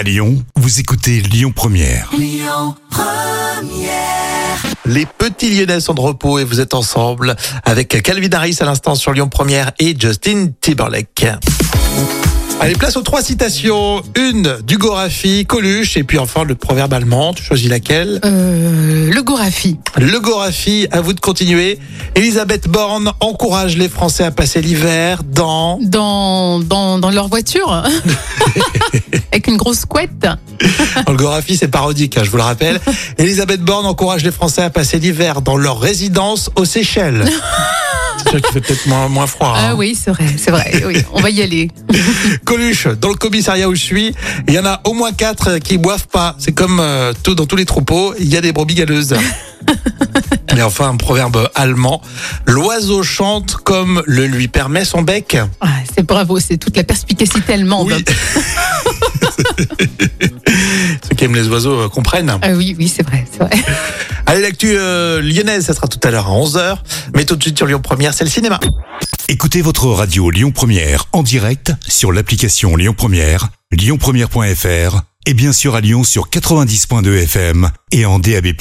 À Lyon, vous écoutez Lyon Première. Les petits Lyonnais sont de repos et vous êtes ensemble avec Calvin Harris à l'instant sur Lyon Première et Justin Timberlake. Allez, place aux trois citations. Une du Gorafi, Coluche, et puis enfin le proverbe allemand. Tu choisis laquelle Euh, le Gorafi. Le Gorafi, à vous de continuer. Elisabeth Borne encourage les Français à passer l'hiver dans... Dans, dans, dans leur voiture. Avec une grosse couette. Le Gorafi, c'est parodique, hein, je vous le rappelle. Elisabeth Borne encourage les Français à passer l'hiver dans leur résidence aux Seychelles. C'est sûr qu'il fait peut-être moins, moins froid. hein. Ah oui, c'est vrai, c'est vrai. Oui, on va y aller. Coluche, dans le commissariat où je suis, il y en a au moins quatre qui boivent pas. C'est comme euh, tout dans tous les troupeaux, il y a des brebis galeuses. Et enfin, un proverbe allemand. L'oiseau chante comme le lui permet son bec. Ah, c'est bravo, c'est toute la perspicacité allemande. Oui. Ceux qui aiment les oiseaux euh, comprennent. Ah oui, oui, c'est vrai, c'est vrai. Allez, l'actu euh, lyonnaise, ça sera tout à l'heure à 11h. Mais tout de suite sur Lyon Première, c'est le cinéma. Écoutez votre radio Lyon Première en direct sur l'application Lyon Première, lyonpremière.fr et bien sûr à Lyon sur 90.2 FM et en DAB+.